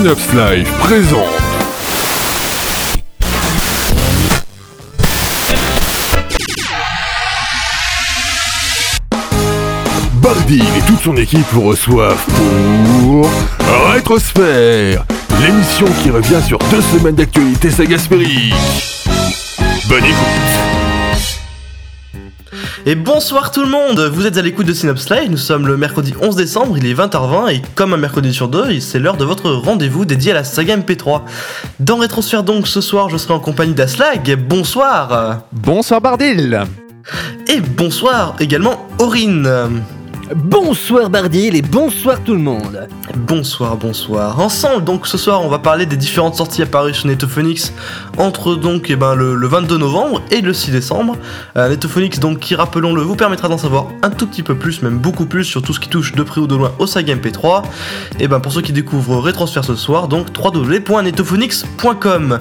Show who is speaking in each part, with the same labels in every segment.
Speaker 1: Synops Live présente. Bardil et toute son équipe vous reçoivent pour Rétrosphère, l'émission qui revient sur deux semaines d'actualité sagaspérique. Bonne écoute.
Speaker 2: Et bonsoir tout le monde, vous êtes à l'écoute de Synops Live, nous sommes le mercredi 11 décembre, il est 20h20 et comme un mercredi sur deux, c'est l'heure de votre rendez-vous dédié à la saga MP3. Dans Rétrosphère donc ce soir, je serai en compagnie d'Aslag, bonsoir.
Speaker 3: Bonsoir Bardil.
Speaker 2: Et bonsoir également Aurine
Speaker 4: Bonsoir Bardil et bonsoir tout le monde
Speaker 2: Bonsoir, bonsoir. Ensemble, donc ce soir, on va parler des différentes sorties apparues sur Netophonix entre donc eh ben, le, le 22 novembre et le 6 décembre. Euh, Netophonix, donc, qui rappelons-le, vous permettra d'en savoir un tout petit peu plus, même beaucoup plus, sur tout ce qui touche de près ou de loin au saga MP3. Et ben pour ceux qui découvrent Rétransfert ce soir, donc www.netophonix.com.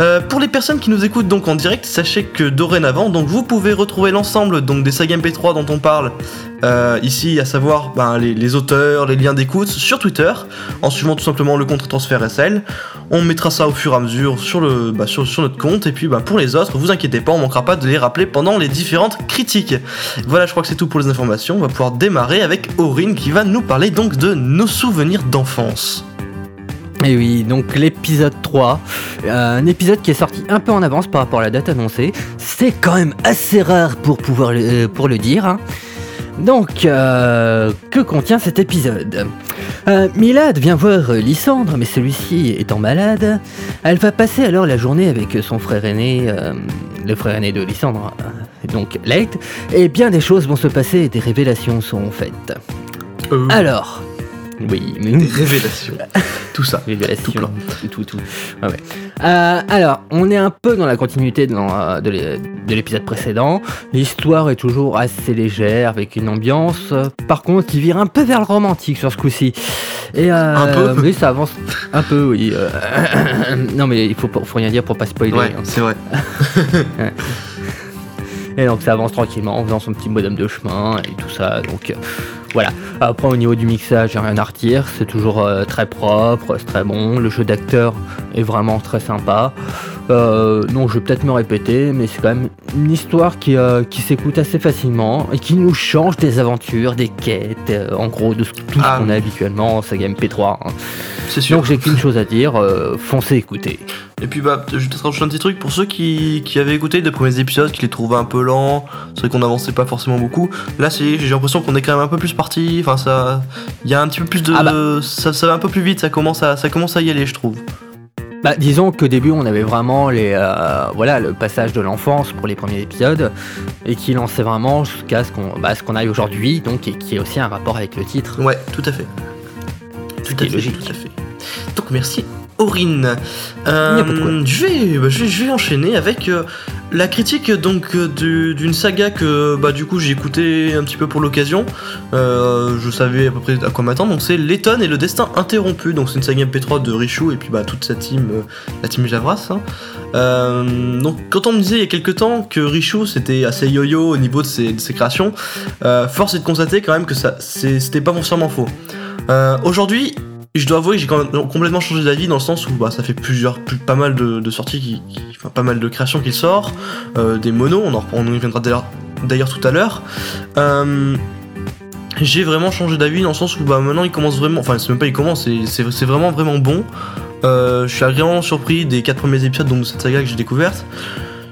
Speaker 2: Euh, pour les personnes qui nous écoutent donc en direct, sachez que dorénavant, donc vous pouvez retrouver l'ensemble donc des sagas MP3 dont on parle euh, ici, à savoir ben, les, auteurs, les liens d'écoute sur Twitter, en suivant tout simplement le compte transfert SL. On mettra ça au fur et à mesure sur, bah, notre compte, et puis bah, pour les autres, vous inquiétez pas, on manquera pas de les rappeler pendant les différentes critiques. Voilà, je crois que c'est tout pour les informations. On va pouvoir démarrer avec Aurine qui va nous parler donc de nos souvenirs d'enfance.
Speaker 4: Et oui, donc l'épisode 3, euh, un épisode qui est sorti un peu en avance par rapport à la date annoncée. C'est quand même assez rare pour pouvoir le, euh, pour le dire. hein. Donc, euh, que contient cet épisode Euh, Milad vient voir euh, Lysandre, mais celui-ci étant malade, elle va passer alors la journée avec son frère aîné, euh, le frère aîné de Lysandre, donc Leith, et bien des choses vont se passer et des révélations seront faites. Alors, oui, mais
Speaker 2: des révélations. tout ça.
Speaker 4: Révélation,
Speaker 2: Tout plein.
Speaker 4: tout, tout, tout. Ouais, ouais. Euh, alors, on est un peu dans la continuité de, euh, de l'é- de l'épisode précédent. L'histoire est toujours assez légère, avec une ambiance, euh, par contre, qui vire un peu vers le romantique sur ce coup-ci. Et euh,
Speaker 2: Un peu
Speaker 4: Oui, ça avance un peu, oui. euh, non, mais il faut, faut rien dire pour pas spoiler.
Speaker 2: Ouais,
Speaker 4: hein.
Speaker 2: c'est vrai.
Speaker 4: Et donc ça avance tranquillement en faisant son petit bonhomme de chemin et tout ça. Donc voilà. Après au niveau du mixage, rien à retirer. C'est toujours euh, très propre, c'est très bon. Le jeu d'acteur est vraiment très sympa. Euh, non, je vais peut-être me répéter, mais c'est quand même une histoire qui, euh, qui s'écoute assez facilement et qui nous change des aventures, des quêtes, euh, en gros de ce- tout
Speaker 2: Ah.
Speaker 4: ce qu'on a habituellement en saga MP3. hein.
Speaker 2: C'est sûr.
Speaker 4: Donc j'ai qu'une chose à dire, euh, foncez écouter.
Speaker 2: Et puis bah, je vais peut-être rajouter un petit truc pour ceux qui, qui avaient écouté les premiers épisodes, qui les trouvaient un peu lents, c'est vrai qu'on n'avançait pas forcément beaucoup. Là, c'est- j'ai l'impression qu'on est quand même un peu plus parti. Enfin, ça, il y a un petit peu plus de,
Speaker 4: Ah bah.
Speaker 2: ça, ça va un peu plus vite. Ça commence à, ça commence à y aller, je trouve.
Speaker 4: Bah, disons qu'au début, on avait vraiment les, euh, voilà, le passage de l'enfance pour les premiers épisodes et qui lançait vraiment jusqu'à ce qu'on bah, ce qu'on aille aujourd'hui, donc et qui est aussi un rapport avec le titre.
Speaker 2: Ouais, tout à fait. Tout à
Speaker 4: est
Speaker 2: fait,
Speaker 4: logique.
Speaker 2: tout à fait. Donc merci Aurine. Euh, je, vais, bah, je, vais, je vais enchaîner avec euh, la critique donc euh, du- d'une saga que bah, du coup j'ai écouté un petit peu pour l'occasion. Euh, je savais à peu près à quoi m'attendre. Donc c'est Letton et le destin interrompu. Donc c'est une saga MP3 de Richoux et puis bah, toute sa team, la team Javras. hein. Donc quand on me disait il y a quelques temps que Richoux c'était assez yo-yo au niveau de ses, de ses créations, force est de constater quand même que ça c'était pas foncièrement faux. Euh, Je dois avouer que j'ai complètement changé d'avis dans le sens où bah, ça fait plusieurs, plus- pas mal de, sorties, qui, qui- enfin pas mal de créations qu'il sort, euh, des monos, on en, reviendra d'ailleurs- tout à l'heure. Euh, j'ai vraiment changé d'avis dans le sens où bah, maintenant il commence vraiment, enfin c'est même pas il commence, c'est- vraiment vraiment bon. Euh, je suis agréablement surpris des quatre premiers épisodes de cette saga que j'ai découverte.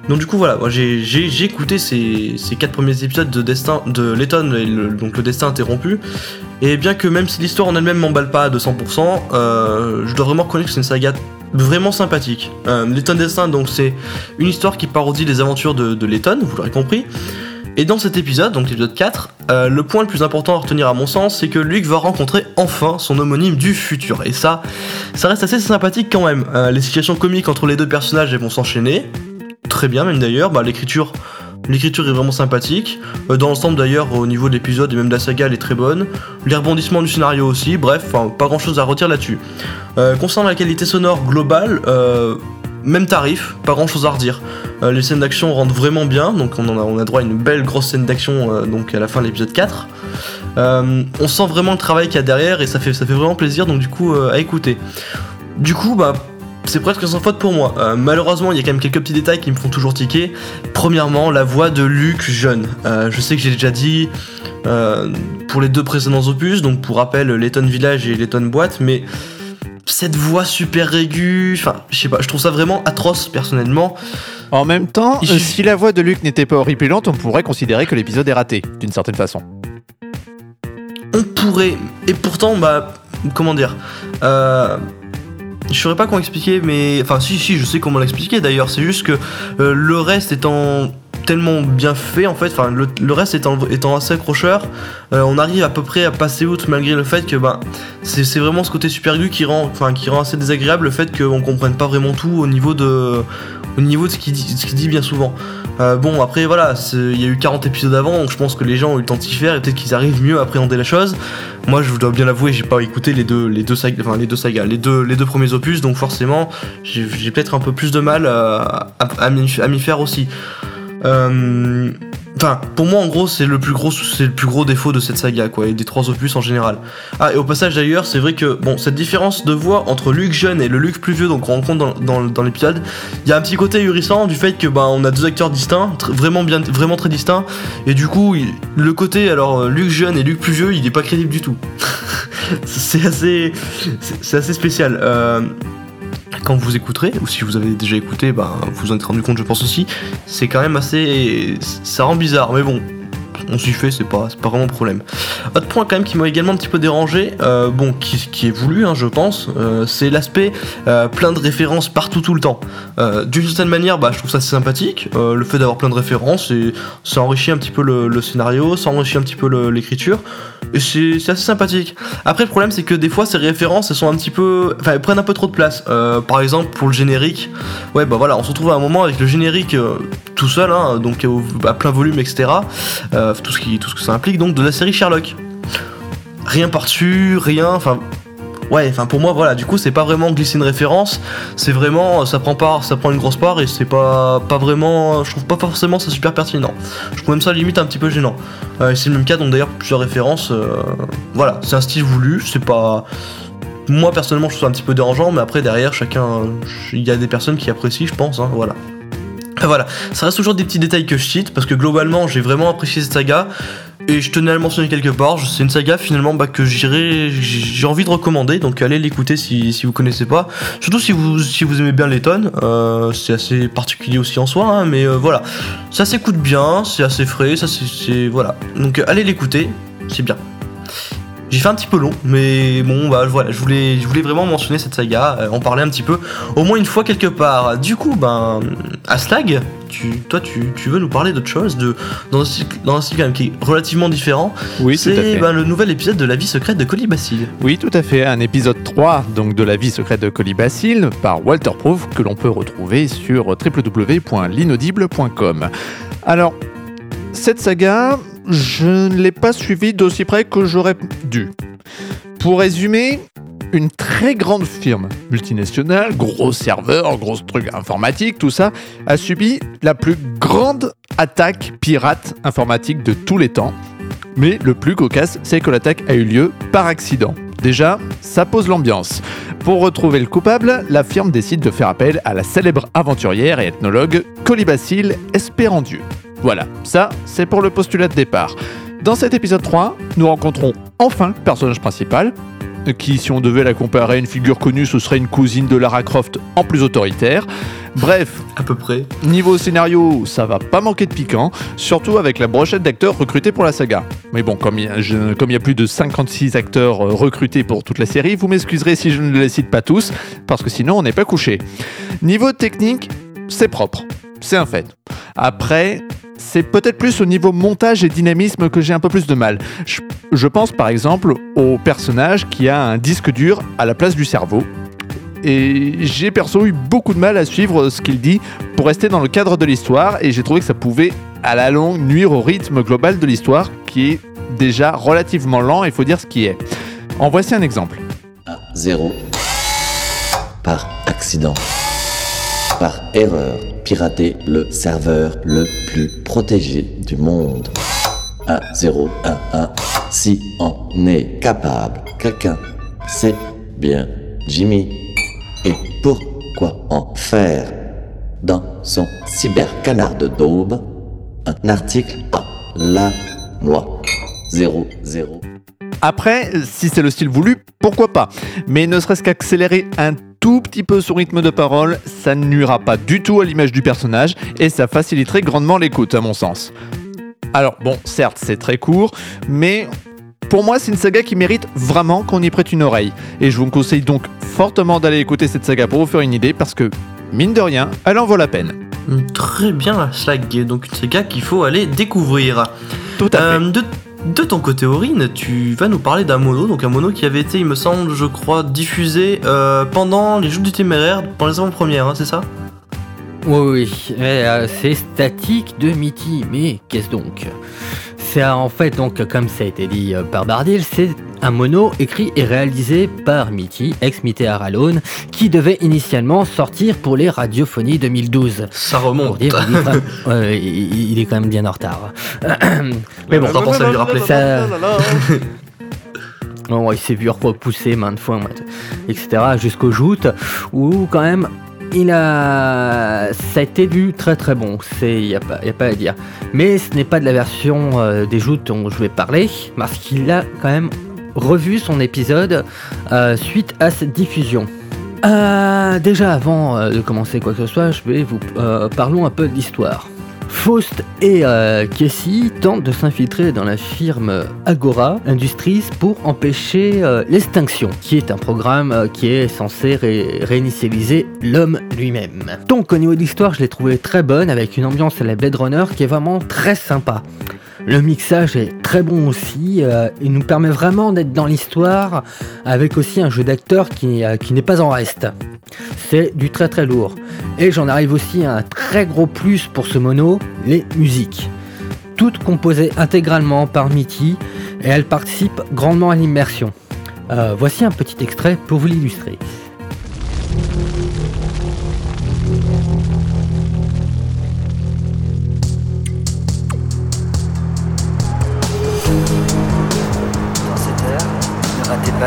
Speaker 2: Donc du coup voilà, j'ai écouté ces, ces quatre premiers épisodes de Destin, de Letton, et donc le destin interrompu. Et bien que même si l'histoire en elle-même m'emballe pas à 200%, euh, je dois vraiment reconnaître que c'est une saga vraiment sympathique. Euh, Letton Destin, donc c'est une histoire qui parodie les aventures de, de Letton, vous l'aurez compris. Et dans cet épisode, donc l'épisode 4, euh, le point le plus important à retenir à mon sens, c'est que Luke va rencontrer enfin son homonyme du futur. Et ça, ça reste assez sympathique quand même. Euh, les situations comiques entre les deux personnages vont s'enchaîner. Très bien même d'ailleurs. Bah, l'écriture, est vraiment sympathique. Euh, dans l'ensemble d'ailleurs, au niveau de l'épisode et même de la saga, elle est très bonne. Les rebondissements du scénario aussi. Bref, pas grand chose à retirer là-dessus. Euh, concernant la qualité sonore globale, euh, même tarif, pas grand chose à redire. Les scènes d'action rentrent vraiment bien, donc on, a, droit à une belle grosse scène d'action donc à la fin de l'épisode 4. Euh, on sent vraiment le travail qu'il y a derrière et ça fait, ça fait vraiment plaisir, donc du coup à écouter. Du coup, bah, c'est presque sans faute pour moi. Euh, malheureusement, il y a quand même quelques petits détails qui me font toujours tiquer. Premièrement, la voix de Luc jeune. Euh, je sais que j'ai déjà dit euh, pour les deux précédents opus, donc pour rappel, Letton Village et Letton Boîte, mais cette voix super aiguë, enfin, je sais pas, je trouve ça vraiment atroce personnellement.
Speaker 3: En même temps, si la voix de Luc n'était pas horripilante, on pourrait considérer que l'épisode est raté, d'une certaine façon.
Speaker 2: On pourrait, et pourtant, bah, comment dire, euh, je saurais pas comment expliquer, mais enfin, si, si, je sais comment l'expliquer d'ailleurs. C'est juste que euh, le reste étant tellement bien fait en fait, enfin, le, reste étant, assez accrocheur, euh, on arrive à peu près à passer outre malgré le fait que bah, c'est vraiment ce côté super aigu qui rend, qui rend assez désagréable le fait qu'on comprenne pas vraiment tout au niveau de, au niveau de ce qu'il dit, ce qu'il dit bien souvent. Euh, bon, après, voilà, il y a eu 40 épisodes avant, donc je pense que les gens ont eu le temps de s'y faire et peut-être qu'ils arrivent mieux à appréhender la chose. Moi, je dois bien l'avouer, j'ai pas écouté les deux, les deux sagas, enfin les deux sagas, les deux, les deux premiers opus, donc forcément, j'ai peut-être un peu plus de mal euh, à m'y faire aussi. Euh, Enfin, pour moi, en gros, c'est le plus gros, c'est le plus gros défaut de cette saga, quoi, et des trois opus en général. Ah, et au passage d'ailleurs, c'est vrai que bon, cette différence de voix entre Luc jeune et le Luc plus vieux, donc qu'on rencontre dans, l'épisode, il y a un petit côté ahurissant du fait que bah, on a deux acteurs distincts, vraiment bien, vraiment très distincts, et du coup, le côté alors euh, Luc jeune et Luc plus vieux, il est pas crédible du tout. c'est assez, c'est assez spécial. Euh, quand vous écouterez, ou si vous avez déjà écouté, bah, vous en êtes rendu compte, je pense aussi, c'est quand même assez. Ça rend bizarre, mais bon, on s'y fait, c'est pas, pas vraiment un problème. Autre point quand même qui m'a également un petit peu dérangé, euh, bon, qui, est voulu, hein, je pense, euh, c'est l'aspect euh, plein de références partout tout le temps. D'une certaine manière, bah, je trouve ça assez sympathique, le fait d'avoir plein de références, et ça enrichit un petit peu le, scénario, ça enrichit un petit peu l'écriture, et c'est assez sympathique. Après, le problème, c'est que des fois, ces références, elles sont un petit peu. Enfin, elles prennent un peu trop de place. Par exemple, pour le générique, ouais, bah voilà, on se retrouve à un moment avec le générique tout seul, hein, donc à plein volume, etc. tout, ce qui, que ça implique, donc de la série Sherlock. Rien par-dessus, rien, enfin. Ouais, enfin pour moi voilà, du coup c'est pas vraiment glisser une référence, c'est vraiment ça prend part, ça prend une grosse part et c'est pas pas vraiment, je trouve pas forcément ça super pertinent. Je trouve même ça limite un petit peu gênant. Euh, c'est le même cas donc d'ailleurs plusieurs références. euh, voilà, c'est un style voulu, c'est pas. Moi personnellement je trouve ça un petit peu dérangeant, mais après derrière chacun, il y a des personnes qui apprécient, je pense. hein, voilà. Voilà, ça reste toujours des petits détails que je cite parce que globalement j'ai vraiment apprécié cette saga et je tenais à le mentionner quelque part. C'est une saga finalement bah, que j'irai, j'ai envie de recommander donc allez l'écouter si, si vous connaissez pas. Surtout si vous, si vous aimez bien Letton, euh, c'est assez particulier aussi en soi, hein, mais euh, voilà, ça s'écoute bien, c'est assez frais, ça c'est- voilà. Donc allez l'écouter, c'est bien. J'ai fait un petit peu long, mais bon, bah voilà, je voulais, je voulais vraiment mentionner cette saga, euh, en parler un petit peu, au moins une fois quelque part. Du coup, ben, Aslag, tu, toi, tu, tu veux nous parler d'autre chose, de, dans un style, dans un style quand même qui est relativement différent.
Speaker 3: Oui, tout à
Speaker 2: C'est
Speaker 3: fait.
Speaker 2: ben, le nouvel épisode de La vie secrète de Colibacille.
Speaker 3: Oui, tout à fait. Un épisode 3 donc de la vie secrète de Colibacille par Walter Proof que l'on peut retrouver sur www.l'inaudible.com. Alors, cette saga, je ne l'ai pas suivie d'aussi près que j'aurais dû. Pour résumer, une très grande firme multinationale, gros serveur, gros truc informatique, tout ça, a subi la plus grande attaque pirate informatique de tous les temps. Mais le plus cocasse, c'est que l'attaque a eu lieu par accident. Déjà, ça pose l'ambiance. Pour retrouver le coupable, la firme décide de faire appel à la célèbre aventurière et ethnologue Colibacille Espérandieu. Voilà, ça, c'est pour le postulat de départ. Dans cet épisode 3, nous rencontrons enfin le personnage principal, qui, si on devait la comparer à une figure connue, ce serait une cousine de Lara Croft en plus autoritaire. Bref,
Speaker 2: À peu près.
Speaker 3: Niveau scénario, ça va pas manquer de piquant, surtout avec la brochette d'acteurs recrutés pour la saga. Mais bon, comme il y, a- plus de 56 acteurs euh, recrutés pour toute la série, vous m'excuserez si je ne les cite pas tous, parce que sinon on n'est pas couché. Niveau technique, c'est propre, c'est un fait. Après, c'est peut-être plus au niveau montage et dynamisme que j'ai un peu plus de mal. Je, pense par exemple au personnage qui a un disque dur à la place du cerveau. Et j'ai perso eu beaucoup de mal à suivre ce qu'il dit pour rester dans le cadre de l'histoire et j'ai trouvé que ça pouvait à la longue nuire au rythme global de l'histoire qui est déjà relativement lent, il faut dire ce qui est. En voici un exemple.
Speaker 5: à 0 par accident, par erreur, pirater le serveur le plus protégé du monde. 1 0 1 1 si on est capable, quelqu'un, c'est bien Jimmy. Et pourquoi en faire dans son cybercanard de daube un article à la loi 00
Speaker 3: Après, si c'est le style voulu, pourquoi pas? Mais ne serait-ce qu'accélérer un tout petit peu son rythme de parole, ça ne nuira pas du tout à l'image du personnage et ça faciliterait grandement l'écoute à mon sens. Alors bon, certes c'est très court, mais pour moi c'est une saga qui mérite vraiment qu'on y prête une oreille. Et je vous conseille donc fortement d'aller écouter cette saga pour vous faire une idée parce que, mine de rien, elle en vaut la peine.
Speaker 2: Très bien la slag, donc une saga qu'il faut aller découvrir.
Speaker 3: Tout à fait.
Speaker 2: Euh, de, de ton côté, Aurine, tu vas nous parler d'un mono, donc un mono qui avait été, il me semble, je crois, diffusé euh, pendant les Jeux du Téméraire, pendant les avant-premières, hein, c'est ça?
Speaker 4: Oui, oui, mais, euh, c'est statique de Mitty, mais qu'est-ce donc? C'est euh, en fait, donc, comme ça a été dit euh, par Bardil, c'est un mono écrit et réalisé par Mitty, ex-Mitty Alone, qui devait initialement sortir pour les radiophonies 2012.
Speaker 2: Ça remonte.
Speaker 4: dire, il, est quand même, ouais, il- il est quand même bien en retard. mais bon,
Speaker 2: On pense à lui rappeler.
Speaker 4: ça- Bon, il s'est vu repousser maintes fois, etc. jusqu'au joutes, où quand même, il a, ça a été du très très bon. C'est, y a a pas à dire. Mais ce n'est pas de la version euh, des joutes dont je vais parler, parce qu'il a quand même revu son épisode euh, suite à cette diffusion. Euh, déjà, avant euh, de commencer quoi que ce soit, je vais vous parlons un peu de l'histoire. Faust et euh, Casey tentent de s'infiltrer dans la firme Agora Industries pour empêcher euh, l'extinction, qui est un programme euh, qui est censé ré- réinitialiser l'homme lui-même. Donc au niveau de l'histoire, je l'ai trouvé très bonne, avec une ambiance à la Blade Runner qui est vraiment très sympa. Le mixage est très bon aussi, euh, il nous permet vraiment d'être dans l'histoire, avec aussi un jeu d'acteur qui, euh, qui n'est pas en reste. C'est du très très lourd. Et j'en arrive aussi à un très gros plus pour ce mono, les musiques. Toutes composées intégralement par Mitty et elles participent grandement à l'immersion. Euh, voici un petit extrait pour vous l'illustrer.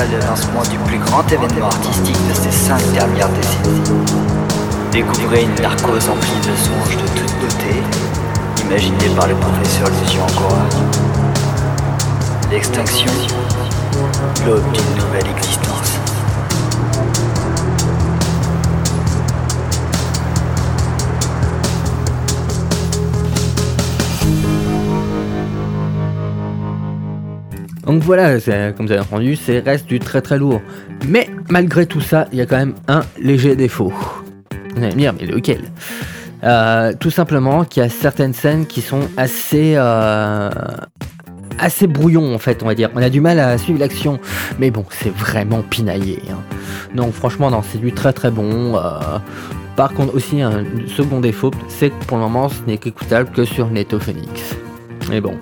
Speaker 6: Le lancement du plus grand événement artistique de ces cinq dernières décennies. Découvrez une narcose emplie de songes de toute beauté, imaginée par le professeur Lucian Angora. L'extinction, l'aube d'une nouvelle existence.
Speaker 4: Donc voilà, comme vous avez entendu, c'est reste du très très lourd. Mais malgré tout ça, il y a quand même un léger défaut. Vous allez me dire, mais lequel? Euh, Tout simplement qu'il y a certaines scènes qui sont assez... euh, assez brouillon en fait on va dire on a du mal à suivre l'action mais bon c'est vraiment pinaillé hein. donc franchement non c'est du très très bon euh, par contre aussi un second défaut c'est que pour le moment ce n'est qu'écoutable que sur Netophonix mais bon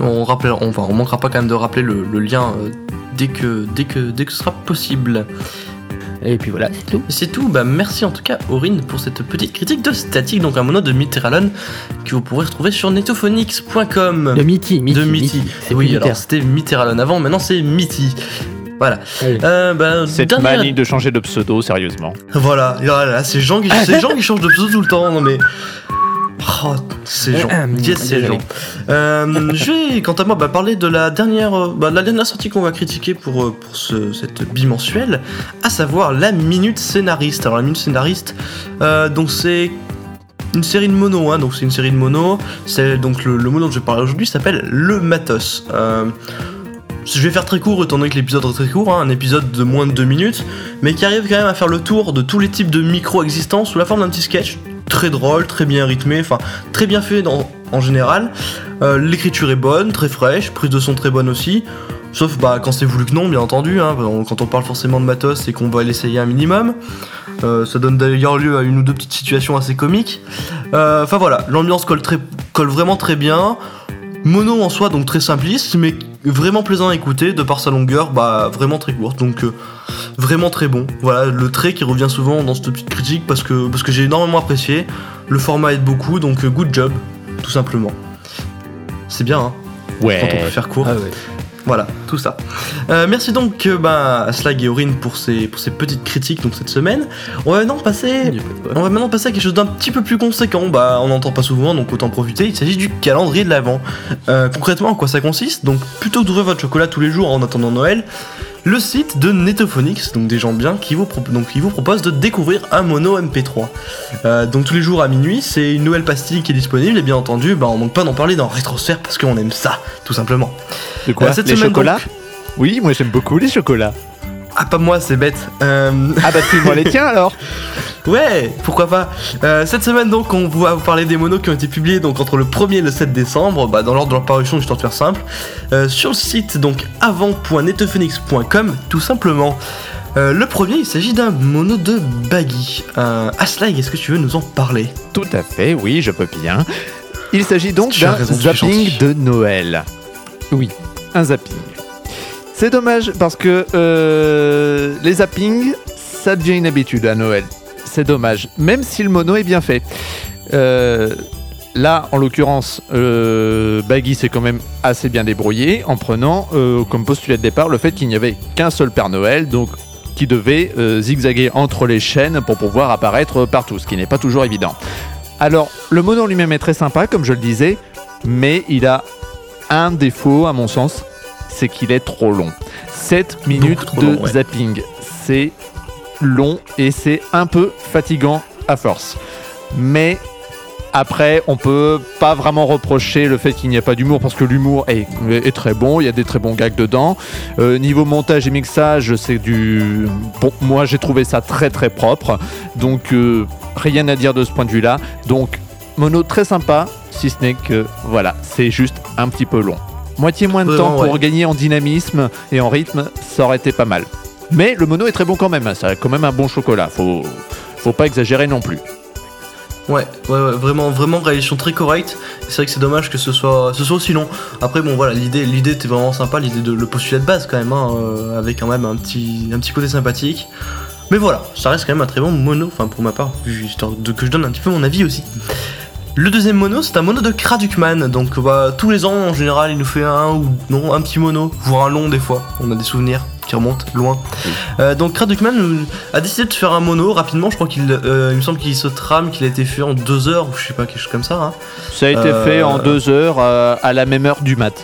Speaker 2: On rappelle, on, enfin, on manquera pas quand même de rappeler le, le lien euh, dès que, dès que, dès que ce sera possible.
Speaker 4: et puis voilà c'est tout
Speaker 2: C'est tout, bah merci en tout cas Aurine pour cette petite critique de Static, donc un mono de Mitterrand que vous pourrez retrouver sur netophonix.com.
Speaker 4: De Mitty, Mitty,
Speaker 2: De Mitty.
Speaker 4: C'est
Speaker 2: oui, alors c'était Mitterrand avant, maintenant c'est Mitty. Voilà.
Speaker 4: Allez.
Speaker 2: Euh, bah,
Speaker 3: Cette
Speaker 2: dernière-
Speaker 3: manie de changer de pseudo, sérieusement.
Speaker 2: Voilà, et voilà, ces gens, qui, ces gens qui changent de pseudo tout le temps, non mais. Oh, ces gens.
Speaker 4: Euh,
Speaker 2: Yes, ces gens. Euh, je vais, quant à moi, bah, parler de la dernière, euh, bah, de la dernière sortie qu'on va critiquer pour, pour ce, cette bimensuelle, à savoir la Minute Scénariste. Alors, la Minute Scénariste, euh, donc c'est une série de mono, hein, donc c'est une série de mono. C'est donc le, le mono dont je vais parler aujourd'hui s'appelle Le Matos. Euh, je vais faire très court étant donné que l'épisode est très court, hein, un épisode de moins de 2 minutes, mais qui arrive quand même à faire le tour de tous les types de micros existants sous la forme d'un petit sketch très drôle, très bien rythmé, enfin très bien fait en général. Euh, L'écriture est bonne, très fraîche, prise de son très bonne aussi. Sauf bah, quand c'est voulu que non, bien entendu. hein. On- quand on parle forcément de matos, c'est qu'on va l'essayer un minimum. Euh, ça donne d'ailleurs lieu à une ou deux petites situations assez comiques. Euh, Enfin voilà, l'ambiance colle vraiment très bien. Mono en soi, donc très simpliste, mais vraiment plaisant à écouter de par sa longueur, bah vraiment très courte. Donc euh, vraiment très bon. Voilà, le trait qui revient souvent dans cette petite critique parce que, parce que j'ai énormément apprécié. Le format aide beaucoup, donc euh, good job, tout simplement. C'est bien, hein, quand on peut faire court.
Speaker 4: Ah ouais.
Speaker 2: Voilà, tout ça. Euh, merci donc euh, bah, à Slag et Aurine pour ces, pour ces petites critiques donc, cette semaine. On va maintenant passer, on va maintenant passer à quelque chose d'un petit peu plus conséquent. Bah, on n'entend pas souvent, donc autant profiter. Il s'agit du calendrier de l'Avent. Euh, concrètement, en quoi ça consiste? Donc, plutôt que d'ouvrir votre chocolat tous les jours en attendant Noël, le site de Netophonics, donc des gens bien, qui vous, donc, qui vous propose de découvrir un mono MP3. Euh, donc tous les jours à minuit, c'est une nouvelle pastille qui est disponible, et bien entendu, bah, on manque pas d'en parler dans Rétrosphère parce qu'on aime ça, tout simplement.
Speaker 3: De quoi
Speaker 2: Euh, cette
Speaker 3: Les
Speaker 2: semaine,
Speaker 3: chocolats
Speaker 2: donc-
Speaker 3: Oui, moi j'aime beaucoup les chocolats.
Speaker 2: Ah, pas moi, c'est bête. Euh,
Speaker 3: Ah bah file-moi les tiens alors
Speaker 2: Ouais, pourquoi pas. Euh, cette semaine donc, on va vous parler des monos qui ont été publiés donc entre le 1er et le 7 décembre, bah, dans l'ordre de leur parution, histoire de faire simple, euh, sur le site donc avant.netophoenix.com tout simplement. Euh, le premier, il s'agit d'un mono de Baggy. Aslag, est-ce que tu veux nous en parler?
Speaker 3: Tout à fait, oui, je peux bien. Il s'agit donc d'un zapping de Noël. Oui, un zapping. C'est dommage parce que les zappings, ça devient une habitude à Noël. C'est dommage, même si le mono est bien fait. Euh, là, en l'occurrence, euh, Baggy s'est quand même assez bien débrouillé en prenant euh, comme postulat de départ le fait qu'il n'y avait qu'un seul Père Noël, donc qui devait zigzaguer entre les chaînes pour pouvoir apparaître partout, ce qui n'est pas toujours évident. Alors, le mono lui-même est très sympa, comme je le disais, mais il a un défaut, à mon sens, c'est qu'il est trop long. 7 minutes de
Speaker 2: long, ouais.
Speaker 3: zapping, c'est long et c'est un peu fatigant à force. Mais après, on peut pas vraiment reprocher le fait qu'il n'y a pas d'humour parce que l'humour est, est très bon, il y a des très bons gags dedans. Euh, niveau montage et mixage, c'est du. Bon, moi j'ai trouvé ça très très propre, donc euh, rien à dire de ce point de vue-là. Donc, mono très sympa, si ce n'est que voilà, c'est juste un petit peu long. Moitié moins de temps pour
Speaker 2: ouais.
Speaker 3: gagner en dynamisme et en rythme, ça aurait été pas mal. Mais le mono est très bon quand même, ça a quand même un bon chocolat, faut, faut pas exagérer non plus.
Speaker 2: Ouais, ouais, ouais, vraiment, vraiment réalisation très correcte. C'est vrai que c'est dommage que ce soit, ce aussi long. Après, bon, voilà, l'idée, l'idée était vraiment sympa, l'idée de le postulat de base quand même, hein, euh, avec quand même un petit, un petit côté sympathique. Mais voilà, ça reste quand même un très bon mono, enfin pour ma part, histoire de que je donne un petit peu mon avis aussi. Le deuxième mono, c'est un mono de Kradukman. Donc bah, tous les ans, en général, il nous fait un ou non un petit mono, voire un long des fois. On a des souvenirs qui remontent loin. Euh, donc Kradukman euh, a décidé de faire un mono rapidement. Je crois qu'il, euh, il me semble qu'il se trame, qu'il a été fait en deux heures ou je sais pas quelque chose comme ça. hein.
Speaker 3: Ça a été
Speaker 2: Euh,
Speaker 3: fait en deux heures à la même heure du mat.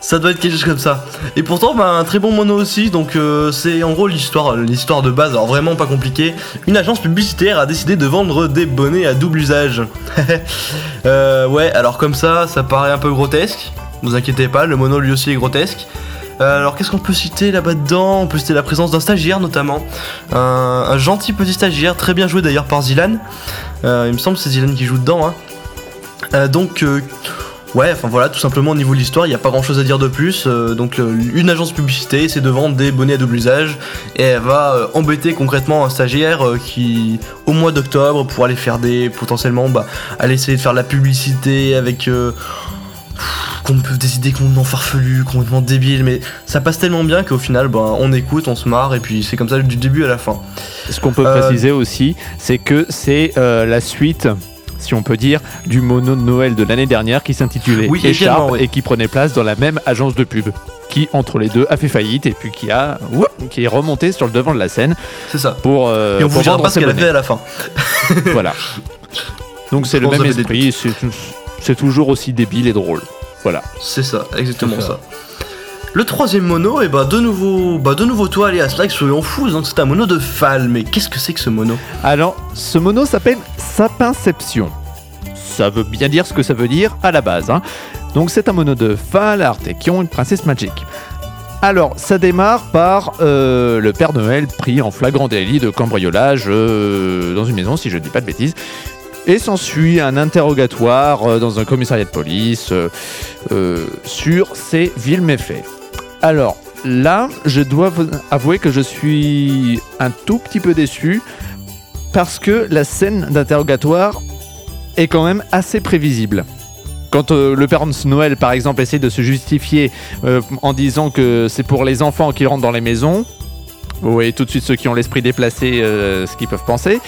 Speaker 2: Ça doit être quelque chose comme ça. Et pourtant, bah, un très bon mono aussi. Donc, euh, c'est en gros l'histoire, l'histoire de base. Alors vraiment pas compliqué. Une agence publicitaire a décidé de vendre des bonnets à double usage. Euh, ouais, alors comme ça, ça paraît un peu grotesque. Vous inquiétez pas, le mono lui aussi est grotesque. Euh, alors qu'est-ce qu'on peut citer là-bas dedans? On peut citer la présence d'un stagiaire notamment. Un, gentil petit stagiaire, très bien joué d'ailleurs par Zilan. Euh, il me semble que c'est Zilan qui joue dedans. hein. Euh, donc Ouais, enfin voilà, tout simplement au niveau de l'histoire, il n'y a pas grand chose à dire de plus. Donc, une agence publicité essaie de vendre des bonnets à double usage et elle va embêter concrètement un stagiaire qui, au mois d'octobre, pour aller faire des. potentiellement, bah, aller essayer de faire la publicité avec. Qu'on peut des idées complètement farfelues, complètement débiles, mais ça passe tellement bien qu'au final, bah, on écoute, on se marre et puis c'est comme ça du début à la fin.
Speaker 3: Ce qu'on peut
Speaker 2: Euh,
Speaker 3: préciser aussi, c'est que c'est euh, la suite, si on peut dire, du mono de Noël de l'année dernière qui s'intitulait
Speaker 2: Oui,
Speaker 3: Écharpe
Speaker 2: oui.
Speaker 3: et qui prenait place dans la même agence de pub, qui entre les deux a fait faillite et puis qui a qui est remonté sur le devant de la scène
Speaker 2: C'est ça.
Speaker 3: pour, euh,
Speaker 2: Et on
Speaker 3: pour
Speaker 2: vous dira pas ce qu'elle a fait à la fin.
Speaker 3: Voilà. Donc c'est le même esprit, c'est toujours aussi débile et drôle. Voilà.
Speaker 2: C'est ça, exactement ça. Le troisième mono, et bah de nouveau, bah de nouveau toi, à Slack, soyons fous, donc c'est un mono de Fall. Mais qu'est-ce que c'est que ce mono?
Speaker 3: Alors, ce mono s'appelle Sapinception. Ça veut bien dire ce que ça veut dire à la base. hein. Donc, c'est un mono de Fall, Artekion, une princesse magique. Alors, ça démarre par euh, le Père Noël pris en flagrant délit de cambriolage euh, dans une maison, si je ne dis pas de bêtises. Et s'ensuit un interrogatoire euh, dans un commissariat de police euh, euh, sur ces vils méfaits. Alors, là, je dois avouer que je suis un tout petit peu déçu parce que la scène d'interrogatoire est quand même assez prévisible. Quand le Père Noël, par exemple, essaie de se justifier en disant que c'est pour les enfants qui rentrent dans les maisons, vous voyez tout de suite ceux qui ont l'esprit déplacé, euh, ce qu'ils peuvent penser,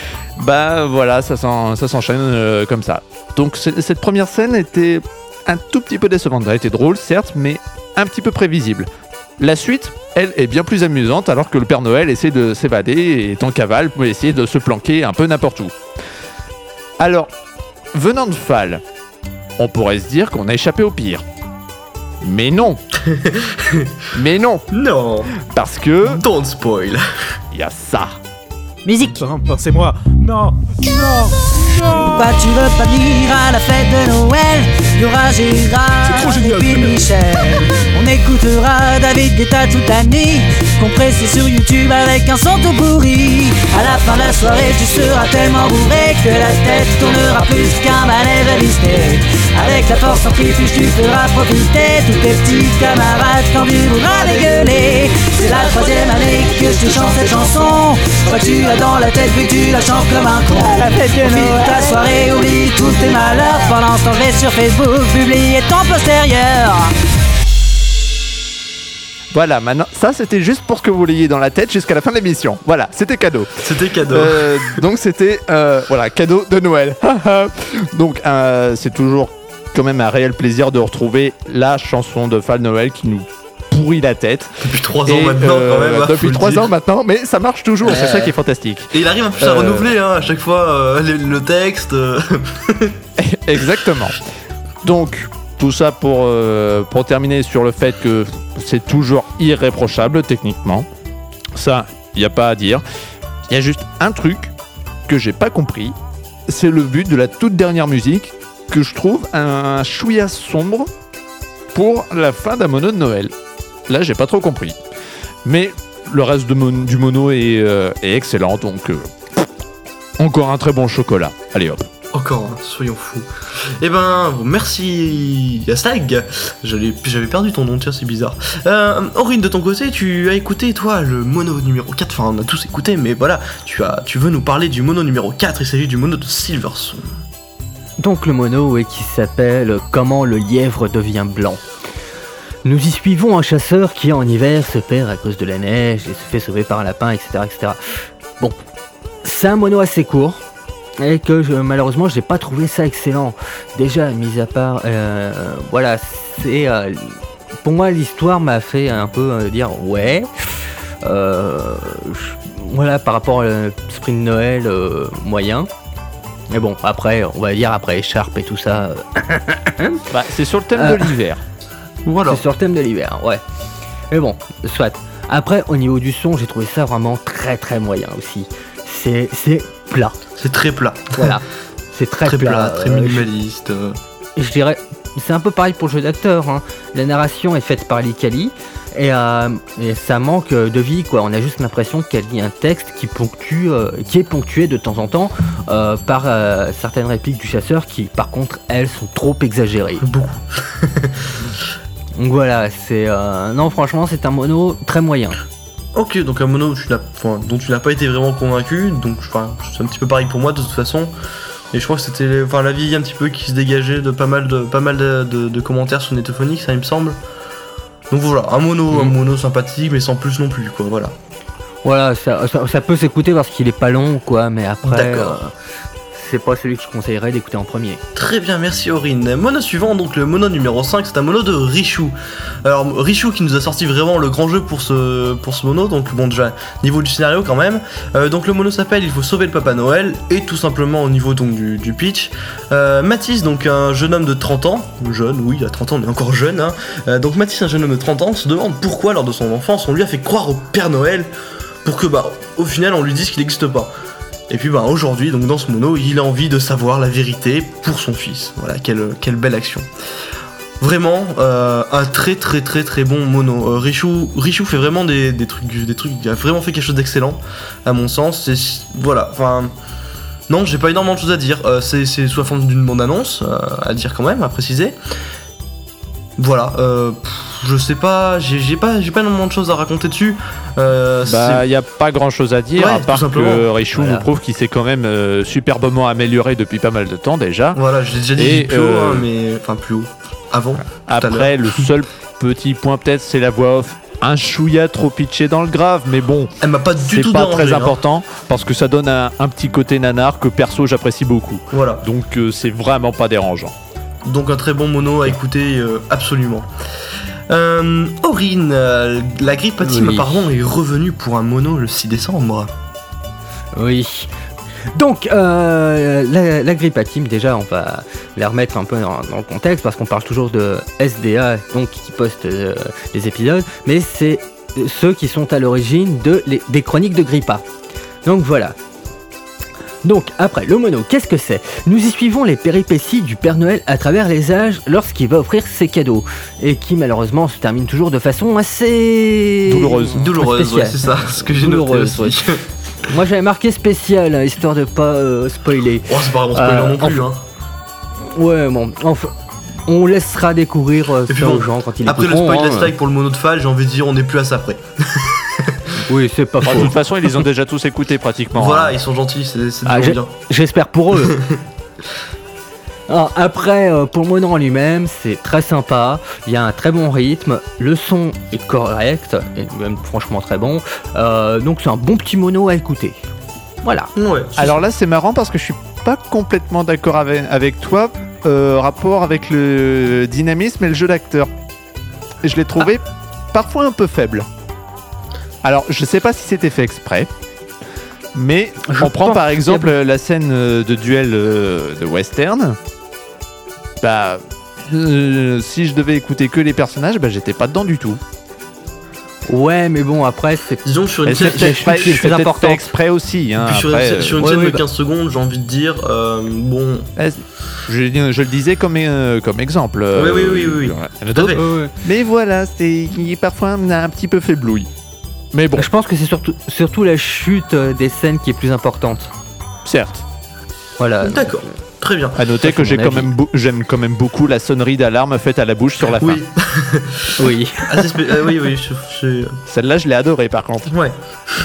Speaker 3: bah voilà, ça s'en- ça s'enchaîne euh, comme ça. Donc cette première scène était un tout petit peu décevante. Elle était drôle, certes, mais un petit peu prévisible. La suite, elle, est bien plus amusante alors que le Père Noël essaie de s'évader et est en cavale pour essayer de se planquer un peu n'importe où. Alors, venant de Fall, on pourrait se dire qu'on a échappé au pire. Mais non Mais non
Speaker 2: Non,
Speaker 3: Parce que
Speaker 2: don't spoil.
Speaker 3: il y a ça
Speaker 7: Musique
Speaker 8: c'est moi. Non, non, non.
Speaker 7: Pourquoi tu veux pas venir à la fête de Noël? Il y aura Gérard et puis. Michel. On écoutera David Guetta toute la nuit Compressé sur YouTube avec un son tout pourri. À la fin de la soirée tu seras tellement bourré Que la tête tournera plus qu'un manège à Disney Avec la force centrifuge tu feras profiter Tous tes petits camarades quand tu voudras dégueuler. C'est la troisième année que je te chante cette chanson. Toi tu as dans la tête vu que tu la chantes comme un con. Profite ta soirée, oublie tous tes malheurs. Pendant ce temps je vais sur Facebook publier ton postérieur
Speaker 3: Voilà, maintenant, ça c'était juste pour que vous l'ayez dans la tête jusqu'à la fin de l'émission. Voilà, c'était cadeau.
Speaker 2: C'était cadeau.
Speaker 3: Euh, donc c'était euh, voilà cadeau de Noël. donc euh, c'est toujours quand même un réel plaisir de retrouver la chanson de Fall Noël qui nous pourrit la tête.
Speaker 2: depuis 3 ans
Speaker 3: Et,
Speaker 2: maintenant,
Speaker 3: euh,
Speaker 2: quand même. hein,
Speaker 3: depuis
Speaker 2: le
Speaker 3: 3
Speaker 2: dire.
Speaker 3: ans maintenant, mais ça marche toujours. C'est ça qui est fantastique.
Speaker 2: Et il arrive en plus à
Speaker 3: Euh.
Speaker 2: renouveler hein, à chaque fois euh, le, le texte.
Speaker 3: Exactement. Donc tout ça pour euh, pour terminer sur le fait que c'est toujours irréprochable techniquement. Ça, il n'y a pas à dire. Il y a juste un truc que j'ai pas compris. C'est le but de la toute dernière musique que je trouve un chouïa sombre pour la fin d'un mono de Noël. Là, j'ai pas trop compris. Mais le reste du mono est, euh, excellent, donc euh, encore un très bon chocolat. Allez hop.
Speaker 2: Encore, soyons fous. Eh ben, merci. J'allais- J'avais perdu ton nom, tiens, c'est bizarre. Euh, Aurine, de ton côté, tu as écouté, toi, le mono numéro 4. Enfin, on a tous écouté, mais voilà, tu, as, tu veux nous parler du mono numéro 4. Il s'agit du mono de Silverson.
Speaker 4: Donc le mono ouais, qui s'appelle Comment le lièvre devient blanc. Nous y suivons un chasseur qui en hiver se perd à cause de la neige et se fait sauver par un lapin, etc. etc. Bon, c'est un mono assez court et que je- malheureusement j'ai pas trouvé ça excellent. Déjà, mis à part, euh, voilà, c'est euh, pour moi l'histoire m'a fait un peu euh, dire ouais. voilà, par rapport à l'esprit de Noël moyen. Mais bon, après, on va dire après Sharp et tout ça,
Speaker 3: Bah, c'est sur le thème de l'hiver.
Speaker 2: Voilà.
Speaker 4: c'est sur le thème de l'hiver, ouais. Mais bon, soit. Après, au niveau du son, j'ai trouvé ça vraiment très très moyen aussi. C'est c'est plat,
Speaker 2: C'est très plat.
Speaker 4: voilà. C'est très,
Speaker 2: Très plat, très
Speaker 4: euh,
Speaker 2: minimaliste. euh.
Speaker 4: je, je dirais, c'est un peu pareil pour le jeu d'acteur. hein. La narration est faite par Likali et, euh, et ça manque de vie, quoi. On a juste l'impression qu'elle lit un texte qui ponctue, euh, qui est ponctué de temps en temps par certaines répliques du chasseur qui, par contre, elles sont trop exagérées.
Speaker 2: Beaucoup.
Speaker 4: Donc voilà, c'est euh, non, franchement, c'est un mono très moyen.
Speaker 2: Ok, donc un mono tu enfin, dont tu n'as pas été vraiment convaincu, donc c'est un petit peu pareil pour moi de toute façon. Et je crois que c'était enfin, la vie un petit peu qui se dégageait de pas mal de, pas mal de, de- de commentaires sur Netophonic, ça il me semble. Donc voilà, un mono, un
Speaker 4: Mhm.
Speaker 2: mono sympathique, mais sans plus non plus, quoi, voilà.
Speaker 4: Voilà, ça, ça- ça peut s'écouter parce qu'il est pas long, quoi, mais après,
Speaker 2: D'accord.
Speaker 4: euh, c'est pas celui que je conseillerais d'écouter en premier.
Speaker 2: Très bien, merci Aurine. Mono suivant, donc le mono numéro 5, c'est un mono de Richu. Alors Richu qui nous a sorti vraiment le grand jeu pour ce, mono, donc bon déjà, niveau du scénario quand même. Euh, donc le mono s'appelle Il faut sauver le Papa Noël, et tout simplement au niveau donc du, pitch. Euh, Mathis, donc un jeune homme de 30 ans, jeune, oui, à 30 ans, mais encore jeune, hein. Euh, donc Mathis, un jeune homme de 30 ans, se demande pourquoi lors de son enfance on lui a fait croire au Père Noël pour que bah au final on lui dise qu'il n'existe pas. Et puis bah aujourd'hui, donc dans ce mono, il a envie de savoir la vérité pour son fils. Voilà, quelle, quelle belle action. Vraiment, euh, un très très très très bon mono. Euh, Richu, Richu fait vraiment des, des trucs, des trucs, il a vraiment fait quelque chose d'excellent, à mon sens. Voilà, enfin, non, j'ai pas énormément de choses à dire. Euh, c'est sous la forme d'une bande annonce, euh, à dire quand même, à préciser. Voilà, je sais pas, j'ai pas, j'ai pas énormément de choses à raconter dessus. Euh,
Speaker 3: Bah, il n'y a pas grand chose à dire,
Speaker 2: Ouais,
Speaker 3: à part que
Speaker 4: Voilà.
Speaker 3: nous prouve qu'il s'est quand même euh, superbement amélioré depuis pas mal de temps déjà.
Speaker 2: Voilà, je l'ai déjà dit
Speaker 3: Et,
Speaker 2: plus haut,
Speaker 3: euh,
Speaker 2: hein, mais enfin plus haut. Avant.
Speaker 3: Après, le seul petit point peut-être, c'est la voix off. Un chouïa trop pitché dans le grave, mais bon,
Speaker 2: Elle m'a pas du
Speaker 3: c'est
Speaker 2: tout
Speaker 3: pas
Speaker 2: dérangé.
Speaker 3: très
Speaker 2: hein.
Speaker 3: important parce que ça donne un, un petit côté nanar que perso j'apprécie beaucoup.
Speaker 2: Voilà.
Speaker 3: Donc euh, c'est vraiment pas dérangeant.
Speaker 2: Donc un très bon mono à écouter, euh, absolument. Euh, Aurine, euh, la grippe team
Speaker 4: Oui.
Speaker 2: apparemment est revenue pour un mono le 6 décembre.
Speaker 4: Oui. Donc, euh, la, la grippe à team, déjà, on va la remettre un peu dans, dans le contexte parce qu'on parle toujours de SDA, donc qui poste euh, les épisodes, mais c'est ceux qui sont à l'origine de, les- des chroniques de Grippa. Donc voilà. Donc après, le mono, qu'est-ce que c'est? Nous y suivons les péripéties du Père Noël à travers les âges lorsqu'il va offrir ses cadeaux, et qui malheureusement se termine toujours de façon assez
Speaker 3: Douloureuse.
Speaker 2: Douloureuse, ouais, c'est ça, ce que j'ai noté.
Speaker 4: Moi j'avais marqué spécial, hein, histoire de pas euh, spoiler.
Speaker 2: Oh, c'est pas vraiment spoiler
Speaker 4: Euh,
Speaker 2: non plus, hein.
Speaker 4: Ouais, bon, enfin, on laissera découvrir euh, ça
Speaker 2: bon,
Speaker 4: aux gens quand ils
Speaker 2: Après le
Speaker 4: écouteront,
Speaker 2: spoil
Speaker 4: hein.
Speaker 2: last like pour le mono de Fall, j'ai envie de dire, on n'est plus à ça près.
Speaker 4: Oui, c'est pas
Speaker 3: Enfin, de
Speaker 4: faux.
Speaker 3: toute façon, ils les ont déjà tous écoutés pratiquement.
Speaker 2: voilà,
Speaker 3: hein.
Speaker 2: ils sont gentils, c'est
Speaker 4: Ah,
Speaker 2: bien.
Speaker 4: J'espère pour eux. Alors, après, euh, pour le mono en lui-même, c'est très sympa. Il y a un très bon rythme. Le son est correct, et même franchement très bon. Euh, donc, c'est un bon petit mono à écouter. Voilà.
Speaker 2: Ouais,
Speaker 3: Alors là, c'est marrant parce que je suis pas complètement d'accord avec, avec toi. euh, rapport avec le dynamisme et le jeu d'acteur. Et je l'ai trouvé parfois un peu faible. Alors, je sais pas si c'était fait exprès. Mais
Speaker 4: Je
Speaker 3: on prend par
Speaker 4: a-
Speaker 3: exemple la scène euh, de duel euh, de western. Bah, euh, si je devais écouter que les personnages, bah j'étais pas dedans du tout.
Speaker 4: Ouais, mais bon, après, c'est.
Speaker 2: Disons sur une
Speaker 3: c'est
Speaker 2: scène,
Speaker 3: fait exprès aussi. hein,
Speaker 2: puis sur une,
Speaker 3: après,
Speaker 2: scène- sur une
Speaker 4: ouais,
Speaker 2: scène
Speaker 4: ouais,
Speaker 2: de
Speaker 4: bah-
Speaker 2: 15 secondes, j'ai envie de dire, euh, bon,
Speaker 3: euh, je, je le disais comme, euh, comme exemple. euh,
Speaker 2: Oui, oui, oui, oui, oui.
Speaker 3: il y en a
Speaker 2: Tout à
Speaker 3: d'autres.
Speaker 2: fait.
Speaker 3: Mais voilà, c'est il est parfois un, un petit peu faiblouille. Mais bon,
Speaker 4: Je pense que c'est surtout, surtout la chute euh, des scènes qui est plus importante.
Speaker 3: certes.
Speaker 4: Voilà.
Speaker 2: d'accord, très bien.
Speaker 3: À noter que j'ai quand même j'aime quand même beaucoup la sonnerie d'alarme faite à la bouche sur la fin.
Speaker 2: Oui,
Speaker 4: Oui.
Speaker 2: spé- euh, oui, oui, je- je-
Speaker 3: Celle-là, je l'ai adorée par contre.
Speaker 2: Ouais.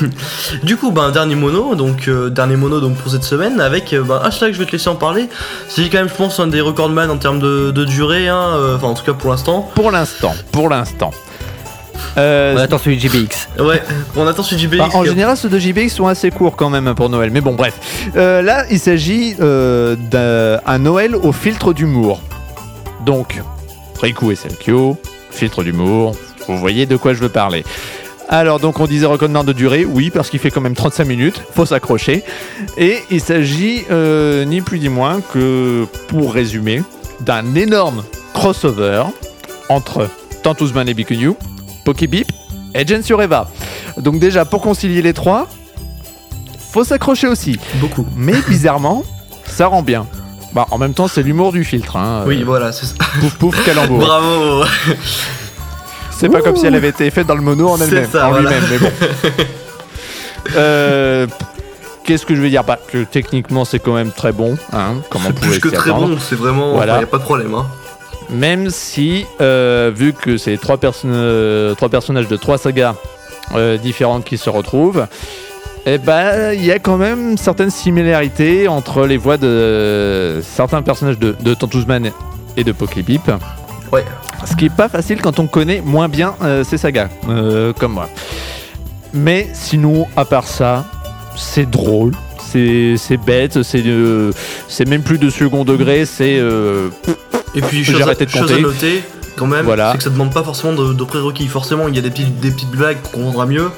Speaker 2: du coup, ben dernier mono, donc euh, dernier mono donc pour cette semaine avec euh, ben, hashtag je vais te laisser en parler. C'est quand même je pense un des recordman en termes de, de durée, hein, euh, enfin en tout cas pour l'instant.
Speaker 3: Pour l'instant, pour l'instant. Euh,
Speaker 4: On attend celui de JBX.
Speaker 2: Ouais, on attend sur JBX.
Speaker 3: Enfin, en général, ceux de JBX sont assez courts quand même pour Noël. Mais bon, bref. Euh, là, il s'agit euh, d'un un Noël au filtre d'humour. Donc, Riku et Selkio, filtre d'humour. Vous voyez de quoi je veux parler. Alors, donc, on disait recommandant de durée, oui, parce qu'il fait quand même 35 minutes, faut s'accrocher. Et il s'agit euh, ni plus ni moins que, pour résumer, d'un énorme crossover entre Tantusman et Bikunyu, Pokébip et Gensureva. Donc déjà, pour concilier les trois, faut s'accrocher aussi.
Speaker 2: Beaucoup.
Speaker 3: Mais bizarrement, ça rend bien. Bah, en même temps, c'est l'humour du filtre. Hein.
Speaker 2: Oui, voilà, c'est ça.
Speaker 3: Pouf pouf calembour.
Speaker 2: Bravo.
Speaker 3: C'est pas comme si elle avait été faite dans le mono en
Speaker 2: C'est
Speaker 3: elle-même,
Speaker 2: ça,
Speaker 3: en
Speaker 2: voilà.
Speaker 3: lui-même, mais bon. Euh, Qu'est-ce que je veux dire? Bah, Que techniquement, c'est quand même très bon, hein, comme on pouvait
Speaker 2: plus que très
Speaker 3: attendre.
Speaker 2: bon, c'est vraiment.
Speaker 3: Voilà.
Speaker 2: Il a pas de problème. Hein.
Speaker 3: Même si, euh, vu que c'est trois, perso- euh, trois personnages de trois sagas euh, différentes qui se retrouvent, eh ben, il y a quand même certaines similarités entre les voix de certains personnages de, de et de Pokébip.
Speaker 2: Ouais.
Speaker 3: Ce qui est pas facile quand on connaît moins bien euh, ces sagas, euh, comme moi. Mais sinon, à part ça, c'est drôle. C'est bête, c'est euh, c'est même plus de second degré, c'est euh,
Speaker 2: Et puis,
Speaker 3: J'ai arrêté de
Speaker 2: chose à noter, quand même,
Speaker 3: Voilà.
Speaker 2: c'est que ça demande pas forcément de, de prérequis. Forcément, il y a des petites, des petites blagues qu'on comprendra mieux,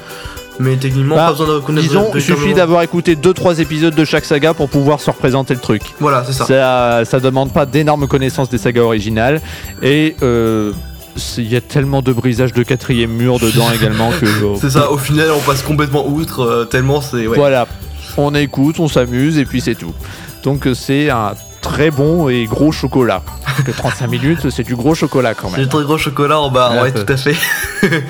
Speaker 2: mais techniquement,
Speaker 3: Bah,
Speaker 2: pas besoin de connaître
Speaker 3: Disons, il suffit d'avoir écouté 2-3 épisodes de chaque saga pour pouvoir se représenter le truc.
Speaker 2: Voilà, c'est ça.
Speaker 3: Ça, ça demande pas d'énormes connaissances des sagas originales. Et euh, il y a tellement de brisage de quatrième mur dedans également que.
Speaker 2: C'est ça, au final, on passe complètement outre, euh, tellement c'est. Ouais.
Speaker 3: Voilà. On écoute, on s'amuse et puis c'est tout. Donc euh, c'est un très bon et gros chocolat. Parce que 35 minutes, c'est du gros chocolat quand
Speaker 2: C'est
Speaker 3: même.
Speaker 2: du très gros chocolat en bas,
Speaker 3: Ouais,
Speaker 2: tout à fait.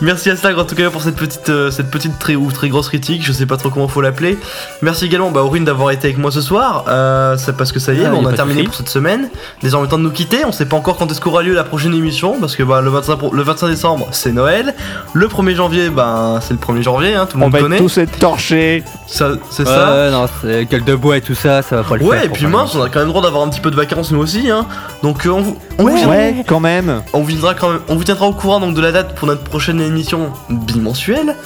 Speaker 2: Merci à Stag en tout cas pour cette petite, euh, cette petite très ou très grosse critique, je sais pas trop comment faut l'appeler. Merci également bah, Aurine d'avoir été avec moi ce soir, euh, c'est parce que ça y est,
Speaker 4: Ah, y
Speaker 2: on a terminé pour cette semaine. Désormais temps de nous quitter, on sait pas encore quand est-ce qu'aura lieu la prochaine émission, parce que bah, le, 25, pro- le 25 décembre c'est Noël, le 1er janvier bah, c'est le 1er janvier, hein, tout le
Speaker 3: On
Speaker 2: monde
Speaker 3: va
Speaker 2: connaît.
Speaker 3: être tous être torchés.
Speaker 2: Ça, c'est
Speaker 4: Ouais,
Speaker 2: ça.
Speaker 4: ouais, non, c'est gueule de bois et tout ça, ça va pas le faire.
Speaker 2: Ouais, et puis mince, on a quand même le droit d'avoir un petit peu de vacances nous aussi, hein. Donc euh, on, vous, on, vous,
Speaker 3: Ouais, quand même.
Speaker 2: on, viendra quand même, on vous tiendra au courant donc de la date pour notre prochaine émission bimensuelle.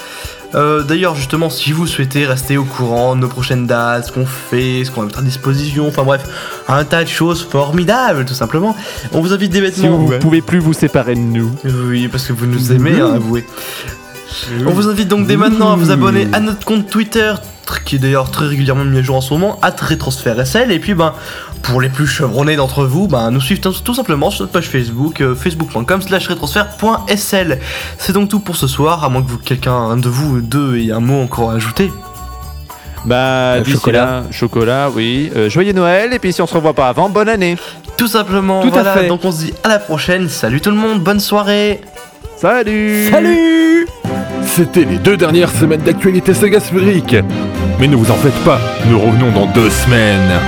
Speaker 2: Euh, D'ailleurs, justement, si vous souhaitez rester au courant de nos prochaines dates, ce qu'on fait, ce qu'on va mettre à disposition, enfin bref, un tas de choses formidables, tout simplement, on vous invite des
Speaker 3: Si vous ne pouvez plus vous séparer de nous.
Speaker 2: Oui, parce que vous nous aimez, hein, avouez. On vous invite donc dès maintenant à vous abonner à notre compte Twitter, qui est d'ailleurs très régulièrement mis à jour en ce moment, at RetrosphereSL. Et puis, ben, pour les plus chevronnés d'entre vous, ben, nous suivre tout simplement sur notre page Facebook, euh, facebook.com slash retrosphère.sl. C'est donc tout pour ce soir, à moins que vous, quelqu'un un de vous deux ait un mot encore à ajouter.
Speaker 3: Bah,
Speaker 4: Euh,
Speaker 3: d'ici
Speaker 4: chocolat.
Speaker 3: là, chocolat, oui. Euh, joyeux Noël, et puis si on se revoit pas avant, bonne année.
Speaker 2: Tout simplement,
Speaker 4: Tout à fait.
Speaker 2: donc on se dit à la prochaine. Salut tout le monde, bonne soirée
Speaker 3: Salut
Speaker 4: Salut
Speaker 1: C'était les deux dernières semaines d'actualité saga sphérique. Mais ne vous en faites pas, nous revenons dans deux semaines.